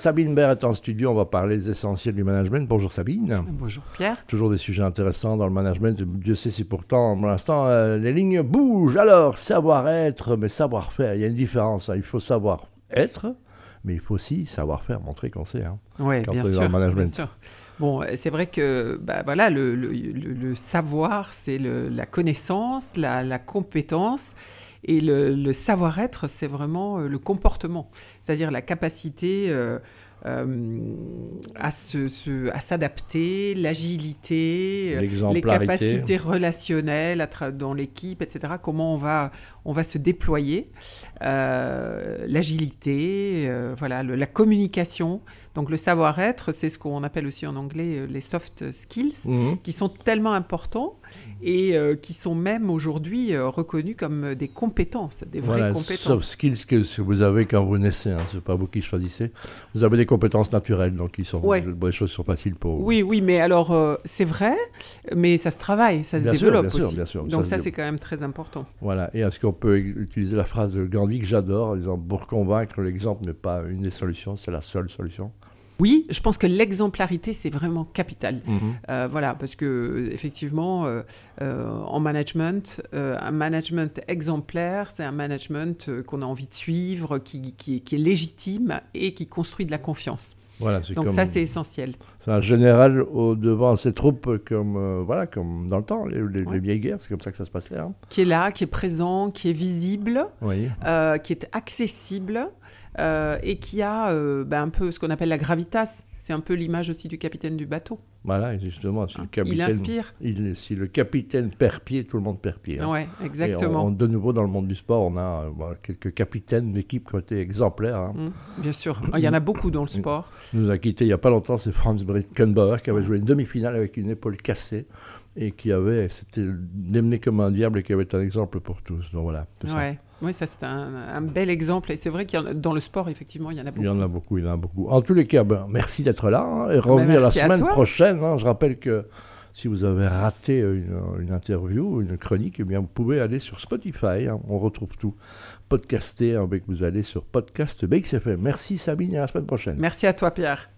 Sabine Baird est en studio, on va parler des essentiels du management. Bonjour Sabine. Bonjour Pierre. Toujours des sujets intéressants dans le management. Dieu sait si pourtant, pour l'instant, euh, les lignes bougent. Alors, savoir-être, mais savoir-faire, il y a une différence. Hein. Il faut savoir-être, mais il faut aussi savoir-faire, montrer qu'on sait. Hein, oui, bien, sûr, management. Bon, c'est vrai que bah, voilà, le, savoir, c'est la connaissance, la, compétence. Et le, savoir-être, c'est vraiment euh, le comportement, c'est-à-dire la capacité euh, euh, à s'adapter, l'agilité, les capacités relationnelles dans l'équipe, etc. Comment on va, on va se déployer, l'agilité, voilà, la communication. Donc le savoir-être, c'est ce qu'on appelle aussi en anglais les soft skills, mmh. qui sont tellement importants et euh, qui sont même aujourd'hui euh, reconnus comme des compétences, des vraies voilà, compétences. Soft skills que vous avez quand vous naissez, hein, ce n'est pas vous qui choisissez. Vous avez des compétences naturelles, donc ils sont, les choses sont faciles pour. Oui, oui, mais alors euh, c'est vrai, mais ça se travaille, ça se développe bien aussi. Sûr, bien sûr, donc ça, c'est quand même très important. Voilà, et est-ce qu'on peut utiliser la phrase de Gandhi que j'adore, en disant pour convaincre, l'exemple n'est pas une des solutions, c'est la seule solution? Oui, je pense que l'exemplarité, c'est vraiment capital. Mhm. Euh, voilà, parce que effectivement, euh, euh, en management, un management exemplaire, c'est un management qu'on a envie de suivre, qui, est légitime et qui construit de la confiance. Voilà, Donc ça, c'est essentiel. C'est un général au devant ses troupes comme, voilà, comme dans le temps, les, vieilles guerres, c'est comme ça que ça se passait. Hein. Qui est là, qui est présent, qui est visible, qui est accessible. Euh, et qui a euh, ben, un peu ce qu'on appelle la gravitas. C'est un peu l'image aussi du capitaine du bateau. Voilà, justement, si le capitaine, il inspire. si le capitaine perd pied, tout le monde perd pied. Hein. Oui, exactement. de nouveau, dans le monde du sport, on a euh, quelques capitaines d'équipe qui ont été exemplaires. Hein. Mmh, bien sûr, il y en a beaucoup dans le sport. Nous a quitté il n'y a pas longtemps, c'est Franz Britkenbauer qui avait joué une demi-finale avec une épaule cassée et qui avait, c'était démené comme un diable et qui avait un exemple pour tous. Donc voilà. Ouais. Oui, ça c'est un, bel exemple. Et c'est vrai que dans le sport, effectivement, il y en a beaucoup. Il y en a beaucoup, il y en a beaucoup. En tous les cas, ben, merci d'être là hein, et revenir la semaine prochaine. Hein. je rappelle que si vous avez raté une, interview, une chronique, eh bien, vous pouvez aller sur Spotify. Hein. on retrouve tout podcasté. Avec, vous allez sur podcast BXFM. Merci Sabine et à la semaine prochaine. Merci à toi Pierre.